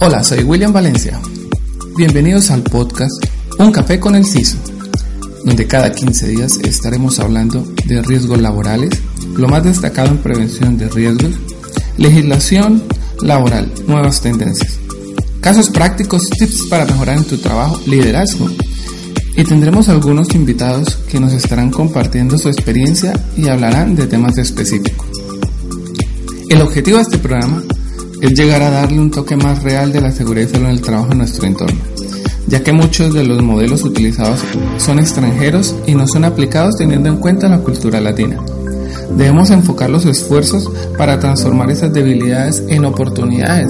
Hola, soy William Valencia. Bienvenidos al podcast Un Café con el CISO, donde cada 15 días estaremos hablando de riesgos laborales, lo más destacado en prevención de riesgos, legislación laboral, nuevas tendencias, casos prácticos, tips para mejorar en tu trabajo, liderazgo. Y tendremos algunos invitados que nos estarán compartiendo su experiencia y hablarán de temas específicos. El objetivo de este programa es llegar a darle un toque más real de la seguridad y en el trabajo en nuestro entorno, ya que muchos de los modelos utilizados son extranjeros y no son aplicados teniendo en cuenta la cultura latina. Debemos enfocar los esfuerzos para transformar esas debilidades en oportunidades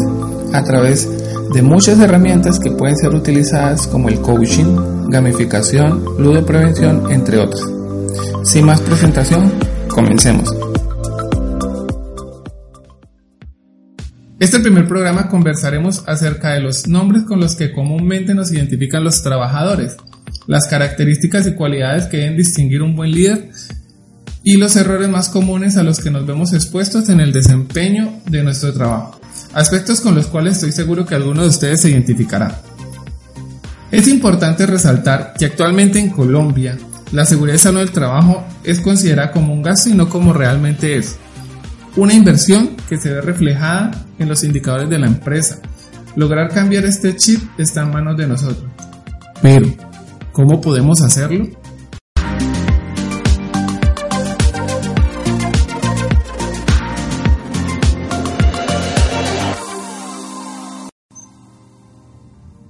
a través de muchas herramientas que pueden ser utilizadas como el coaching, gamificación, prevención, entre otras. Sin más presentación, comencemos. Este primer programa conversaremos acerca de los nombres con los que comúnmente nos identifican los trabajadores, las características y cualidades que deben distinguir un buen líder y los errores más comunes a los que nos vemos expuestos en el desempeño de nuestro trabajo, aspectos con los cuales estoy seguro que algunos de ustedes se identificarán. Es importante resaltar que actualmente en Colombia la seguridad y salud del trabajo es considerada como un gasto y no como realmente es. Una inversión que se ve reflejada en los indicadores de la empresa. Lograr cambiar este chip está en manos de nosotros. Pero, ¿cómo podemos hacerlo?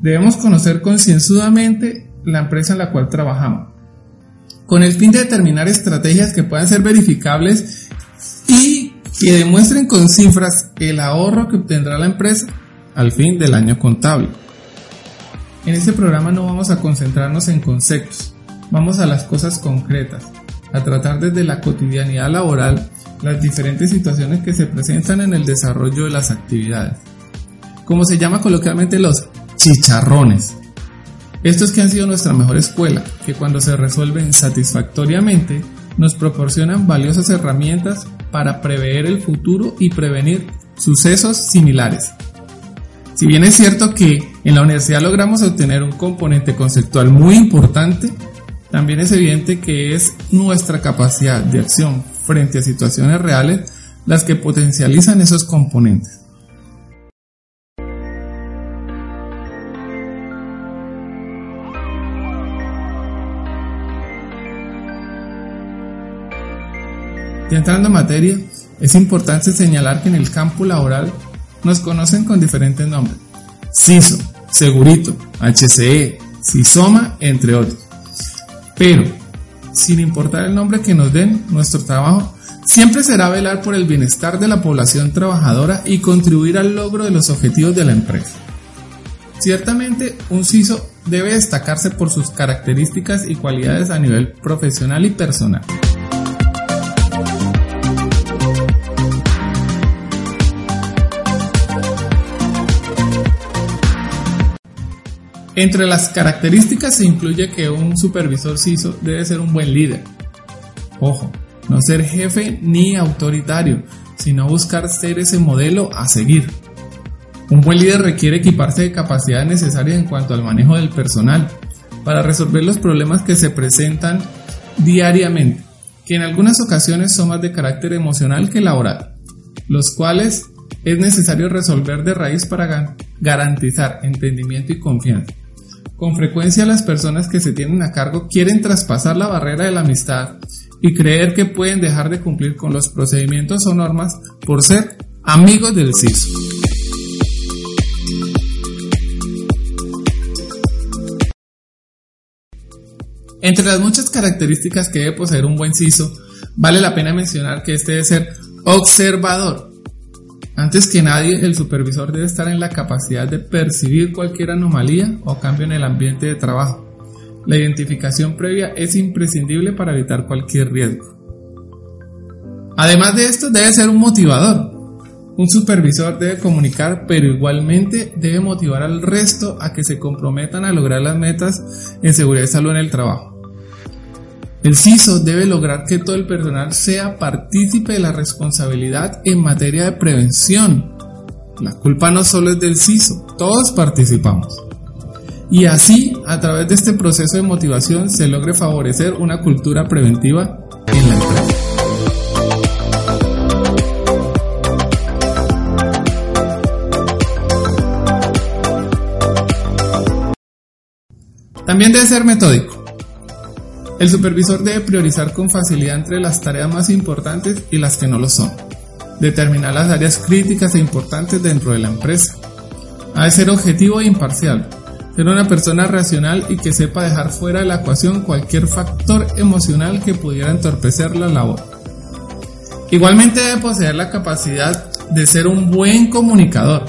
Debemos conocer concienzudamente la empresa en la cual trabajamos, con el fin de determinar estrategias que puedan ser verificables que demuestren con cifras el ahorro que obtendrá la empresa al fin del año contable. En este programa no vamos a concentrarnos en conceptos, vamos a las cosas concretas, a tratar desde la cotidianidad laboral las diferentes situaciones que se presentan en el desarrollo de las actividades. Como se llama coloquialmente los chicharrones. Estos que han sido nuestra mejor escuela, que cuando se resuelven satisfactoriamente, nos proporcionan valiosas herramientas para prever el futuro y prevenir sucesos similares. Si bien es cierto que en la universidad logramos obtener un componente conceptual muy importante, también es evidente que es nuestra capacidad de acción frente a situaciones reales las que potencializan esos componentes. Entrando en materia, es importante señalar que en el campo laboral nos conocen con diferentes nombres. CISO, Segurito, HCE, CISOMA, entre otros. Pero, sin importar el nombre que nos den, nuestro trabajo siempre será velar por el bienestar de la población trabajadora y contribuir al logro de los objetivos de la empresa. Ciertamente, un CISO debe destacarse por sus características y cualidades a nivel profesional y personal. Entre las características se incluye que un supervisor CISO debe ser un buen líder. Ojo, no ser jefe ni autoritario, sino buscar ser ese modelo a seguir. Un buen líder requiere equiparse de capacidades necesarias en cuanto al manejo del personal para resolver los problemas que se presentan diariamente, que en algunas ocasiones son más de carácter emocional que laboral, los cuales es necesario resolver de raíz para garantizar entendimiento y confianza. Con frecuencia las personas que se tienen a cargo quieren traspasar la barrera de la amistad y creer que pueden dejar de cumplir con los procedimientos o normas por ser amigos del CISO. Entre las muchas características que debe poseer un buen CISO, vale la pena mencionar que este debe ser observador. Antes que nadie, el supervisor debe estar en la capacidad de percibir cualquier anomalía o cambio en el ambiente de trabajo. La identificación previa es imprescindible para evitar cualquier riesgo. Además de esto, debe ser un motivador. Un supervisor debe comunicar, pero igualmente debe motivar al resto a que se comprometan a lograr las metas en seguridad y salud en el trabajo. El CISO debe lograr que todo el personal sea partícipe de la responsabilidad en materia de prevención. La culpa no solo es del CISO, todos participamos. Y así, a través de este proceso de motivación, se logre favorecer una cultura preventiva en la empresa. También debe ser metódico. El supervisor debe priorizar con facilidad entre las tareas más importantes y las que no lo son. Determinar las áreas críticas e importantes dentro de la empresa. Ha de ser objetivo e imparcial. Ser una persona racional y que sepa dejar fuera de la ecuación cualquier factor emocional que pudiera entorpecer la labor. Igualmente debe poseer la capacidad de ser un buen comunicador.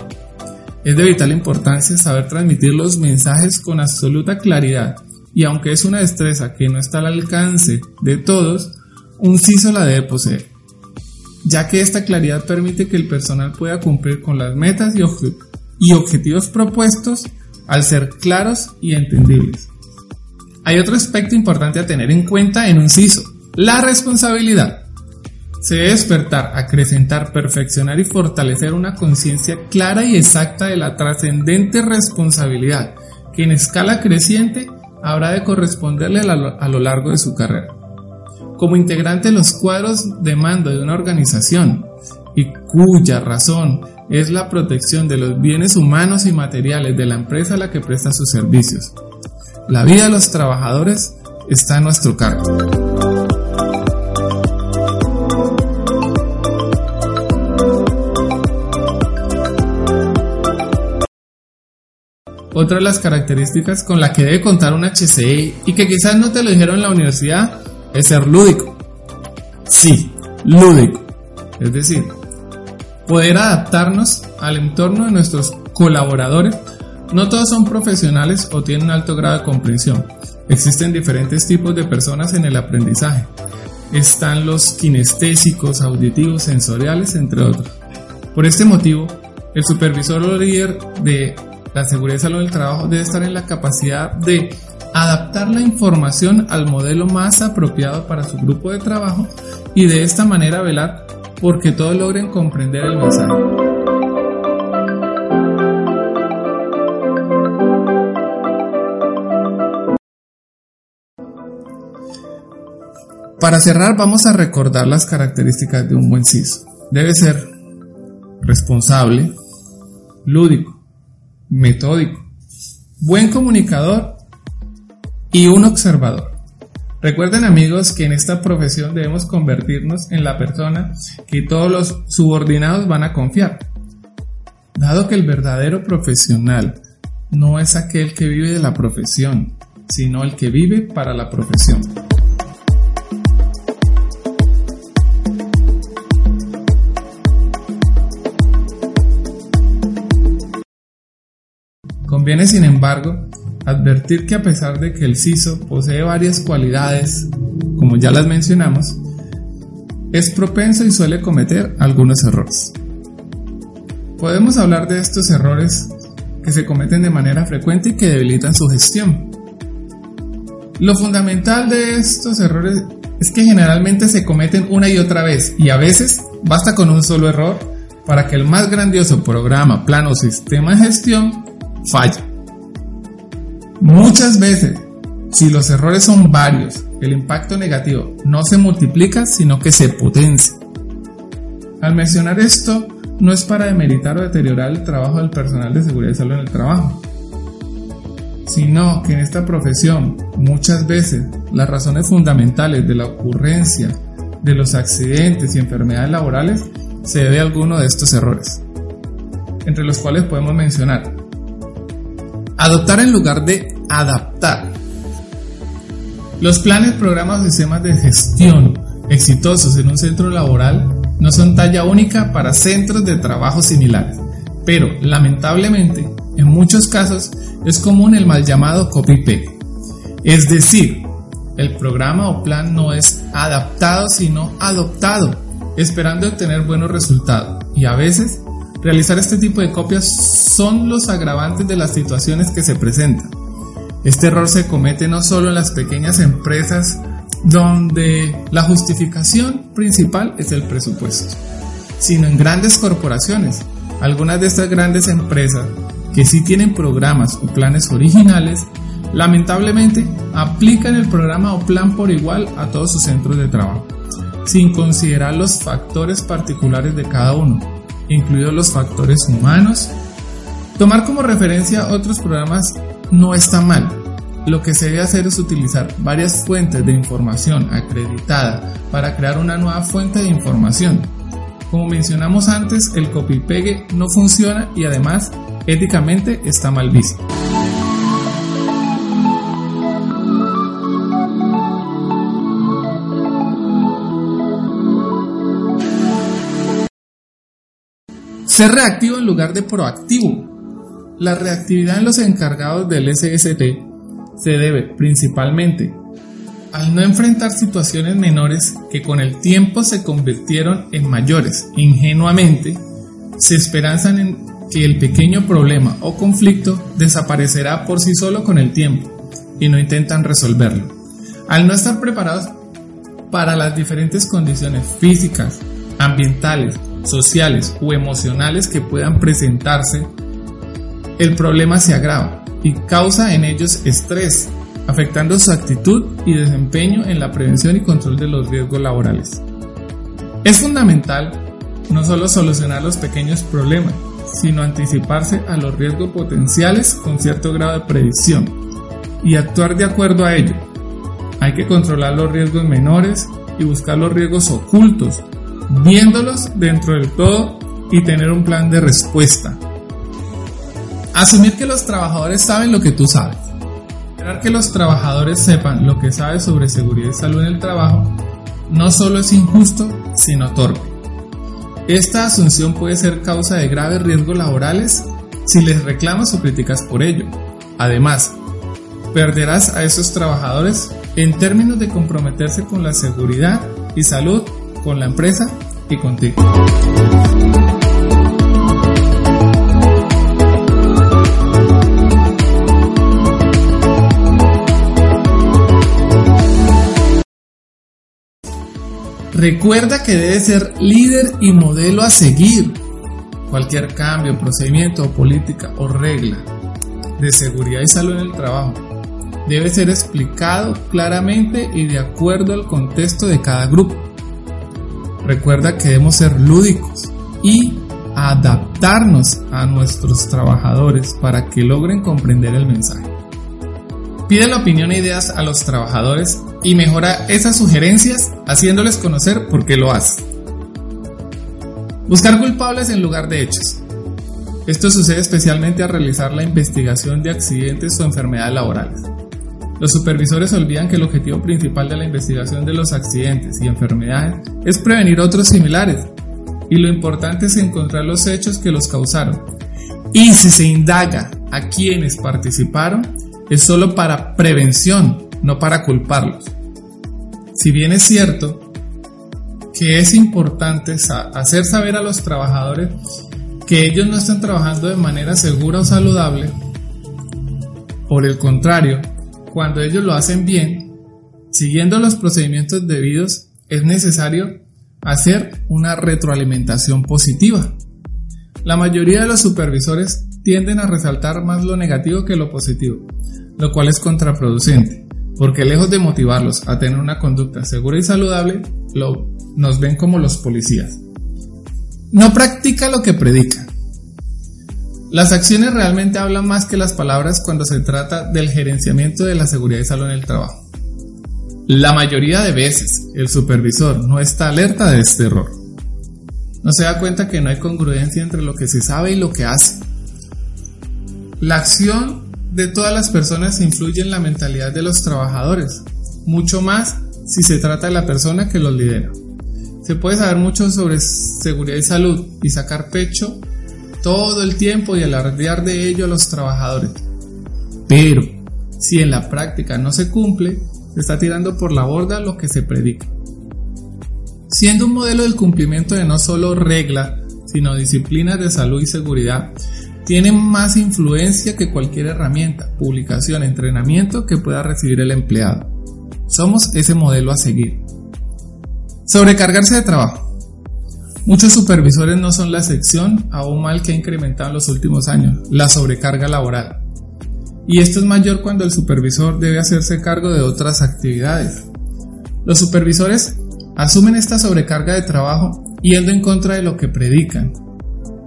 Es de vital importancia saber transmitir los mensajes con absoluta claridad y aunque es una destreza que no está al alcance de todos, un CISO la debe poseer, ya que esta claridad permite que el personal pueda cumplir con las metas y, objetivos propuestos al ser claros y entendibles. Hay otro aspecto importante a tener en cuenta en un CISO, la responsabilidad. Se debe despertar, acrecentar, perfeccionar y fortalecer una conciencia clara y exacta de la trascendente responsabilidad que en escala creciente habrá de corresponderle a lo largo de su carrera. Como integrante de los cuadros de mando de una organización y cuya razón es la protección de los bienes humanos y materiales de la empresa a la que presta sus servicios. La vida de los trabajadores está a nuestro cargo. Otra de las características con la que debe contar un HCI y que quizás no te lo dijeron en la universidad es ser lúdico. Sí, lúdico. Es decir, poder adaptarnos al entorno de nuestros colaboradores. No todos son profesionales o tienen un alto grado de comprensión. Existen diferentes tipos de personas en el aprendizaje. Están los kinestésicos, auditivos, sensoriales, entre otros. Por este motivo, el supervisor o líder de la seguridad y salud del trabajo debe estar en la capacidad de adaptar la información al modelo más apropiado para su grupo de trabajo y de esta manera velar porque todos logren comprender el mensaje. Para cerrar vamos a recordar las características de un buen CIS. Debe ser responsable, lúdico, metódico, buen comunicador y un observador. Recuerden amigos que en esta profesión debemos convertirnos en la persona que todos los subordinados van a confiar. Dado que el verdadero profesional no es aquel que vive de la profesión, sino el que vive para la profesión. Conviene, sin embargo, advertir que a pesar de que el CISO posee varias cualidades, como ya las mencionamos, es propenso y suele cometer algunos errores. Podemos hablar de estos errores que se cometen de manera frecuente y que debilitan su gestión. Lo fundamental de estos errores es que generalmente se cometen una y otra vez y a veces basta con un solo error para que el más grandioso programa, plan o sistema de gestión falla. Muchas veces, si los errores son varios, el impacto negativo no se multiplica, sino que se potencia. Al mencionar esto, no es para demeritar o deteriorar el trabajo del personal de seguridad y salud en el trabajo, sino que en esta profesión muchas veces las razones fundamentales de la ocurrencia de los accidentes y enfermedades laborales se debe a alguno de estos errores, entre los cuales podemos mencionar Adoptar en lugar de adaptar. Los planes, programas o sistemas de gestión exitosos en un centro laboral no son talla única para centros de trabajo similares, pero lamentablemente en muchos casos es común el mal llamado copy-paste. Es decir, el programa o plan no es adaptado sino adoptado, esperando obtener buenos resultados. Y a veces, realizar este tipo de copias son los agravantes de las situaciones que se presentan. Este error se comete no solo en las pequeñas empresas donde la justificación principal es el presupuesto, sino en grandes corporaciones. Algunas de estas grandes empresas que sí tienen programas o planes originales Lamentablemente, aplican el programa o plan por igual a todos sus centros de trabajo, sin considerar los factores particulares de cada uno, incluidos los factores humanos. Tomar como referencia otros programas no está mal. Lo que se debe hacer es utilizar varias fuentes de información acreditada para crear una nueva fuente de información. Como mencionamos antes, el copy-pegue no funciona y además éticamente está mal visto. Ser reactivo en lugar de proactivo. La reactividad en los encargados del SST se debe principalmente al no enfrentar situaciones menores que con el tiempo se convirtieron en mayores. Ingenuamente, se esperanzan en que el pequeño problema o conflicto desaparecerá por sí solo con el tiempo y no intentan resolverlo. Al no estar preparados para las diferentes condiciones físicas, ambientales, sociales o emocionales que puedan presentarse, el problema se agrava y causa en ellos estrés, afectando su actitud y desempeño en la prevención y control de los riesgos laborales. Es fundamental no solo solucionar los pequeños problemas, sino anticiparse a los riesgos potenciales con cierto grado de predicción y actuar de acuerdo a ello. Hay que controlar los riesgos menores y buscar los riesgos ocultos viéndolos dentro del todo y tener un plan de respuesta. Asumir que los trabajadores saben lo que tú sabes. Esperar que los trabajadores sepan lo que sabes sobre seguridad y salud en el trabajo no solo es injusto, sino torpe. Esta asunción puede ser causa de graves riesgos laborales si les reclamas o criticas por ello. Además, perderás a esos trabajadores en términos de comprometerse con la seguridad y salud con la empresa y contigo. Recuerda que debes ser líder y modelo a seguir. Cualquier cambio, procedimiento, política o regla de seguridad y salud en el trabajo debe ser explicado claramente y de acuerdo al contexto de cada grupo. Recuerda que debemos ser lúdicos y adaptarnos a nuestros trabajadores para que logren comprender el mensaje. Pide la opinión e ideas a los trabajadores y mejora esas sugerencias haciéndoles conocer por qué lo hace. Buscar culpables en lugar de hechos. Esto sucede especialmente al realizar la investigación de accidentes o enfermedades laborales. Los supervisores olvidan que el objetivo principal de la investigación de los accidentes y enfermedades es prevenir otros similares, y lo importante es encontrar los hechos que los causaron. Y si se indaga a quienes participaron, es solo para prevención, no para culparlos. Si bien es cierto que es importante hacer saber a los trabajadores que ellos no están trabajando de manera segura o saludable, por el contrario, cuando ellos lo hacen bien, siguiendo los procedimientos debidos, es necesario hacer una retroalimentación positiva. La mayoría de los supervisores tienden a resaltar más lo negativo que lo positivo, lo cual es contraproducente, porque lejos de motivarlos a tener una conducta segura y saludable, lo, nos ven como los policías. No practica lo que predica. Las acciones realmente hablan más que las palabras cuando se trata del gerenciamiento de la seguridad y salud en el trabajo. La mayoría de veces el supervisor no está alerta de este error. No se da cuenta que no hay congruencia entre lo que se sabe y lo que hace. La acción de todas las personas influye en la mentalidad de los trabajadores, mucho más si se trata de la persona que los lidera. Se puede saber mucho sobre seguridad y salud y sacar pecho todo el tiempo y alardear de ello a los trabajadores. Pero si en la práctica no se cumple, se está tirando por la borda lo que se predica. Siendo un modelo del cumplimiento de no solo regla, sino disciplinas de salud y seguridad, tiene más influencia que cualquier herramienta, publicación, entrenamiento que pueda recibir el empleado. Somos ese modelo a seguir. Sobrecargarse de trabajo. Muchos supervisores no son la excepción a un mal que ha incrementado en los últimos años, la sobrecarga laboral. Y esto es mayor cuando el supervisor debe hacerse cargo de otras actividades. Los supervisores asumen esta sobrecarga de trabajo yendo en contra de lo que predican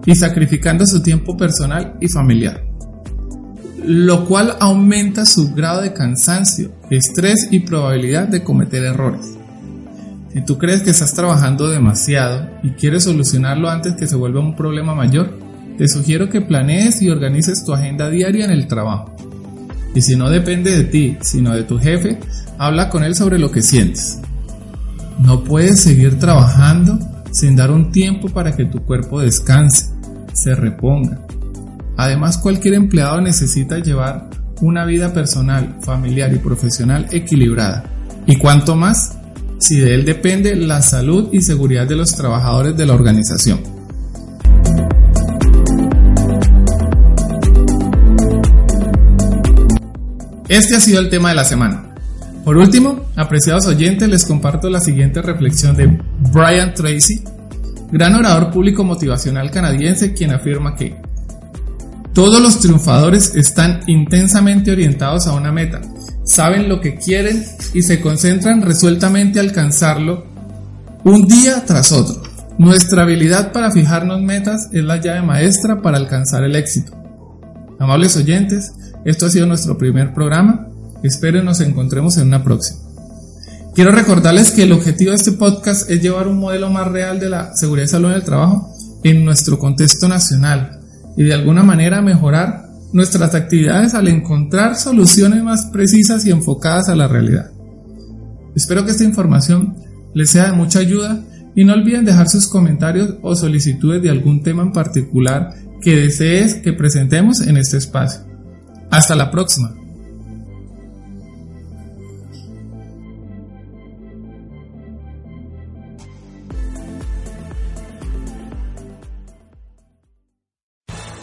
y sacrificando su tiempo personal y familiar, lo cual aumenta su grado de cansancio, estrés y probabilidad de cometer errores. Si tú crees que estás trabajando demasiado y quieres solucionarlo antes que se vuelva un problema mayor, te sugiero que planees y organices tu agenda diaria en el trabajo. Y si no depende de ti, sino de tu jefe, habla con él sobre lo que sientes. No puedes seguir trabajando sin dar un tiempo para que tu cuerpo descanse, se reponga. Además, cualquier empleado necesita llevar una vida personal, familiar y profesional equilibrada. Y cuanto más, si de él depende la salud y seguridad de los trabajadores de la organización. Este ha sido el tema de la semana. Por último, apreciados oyentes, les comparto la siguiente reflexión de Brian Tracy, gran orador público motivacional canadiense, quien afirma que todos los triunfadores están intensamente orientados a una meta, saben lo que quieren y se concentran resueltamente a alcanzarlo un día tras otro. Nuestra habilidad para fijarnos metas es la llave maestra para alcanzar el éxito. Amables oyentes, esto ha sido nuestro primer programa. Espero nos encontremos en una próxima. Quiero recordarles que el objetivo de este podcast es llevar un modelo más real de la seguridad y salud en el trabajo en nuestro contexto nacional y de alguna manera mejorar nuestras actividades al encontrar soluciones más precisas y enfocadas a la realidad. Espero que esta información les sea de mucha ayuda y no olviden dejar sus comentarios o solicitudes de algún tema en particular que desees que presentemos en este espacio. Hasta la próxima.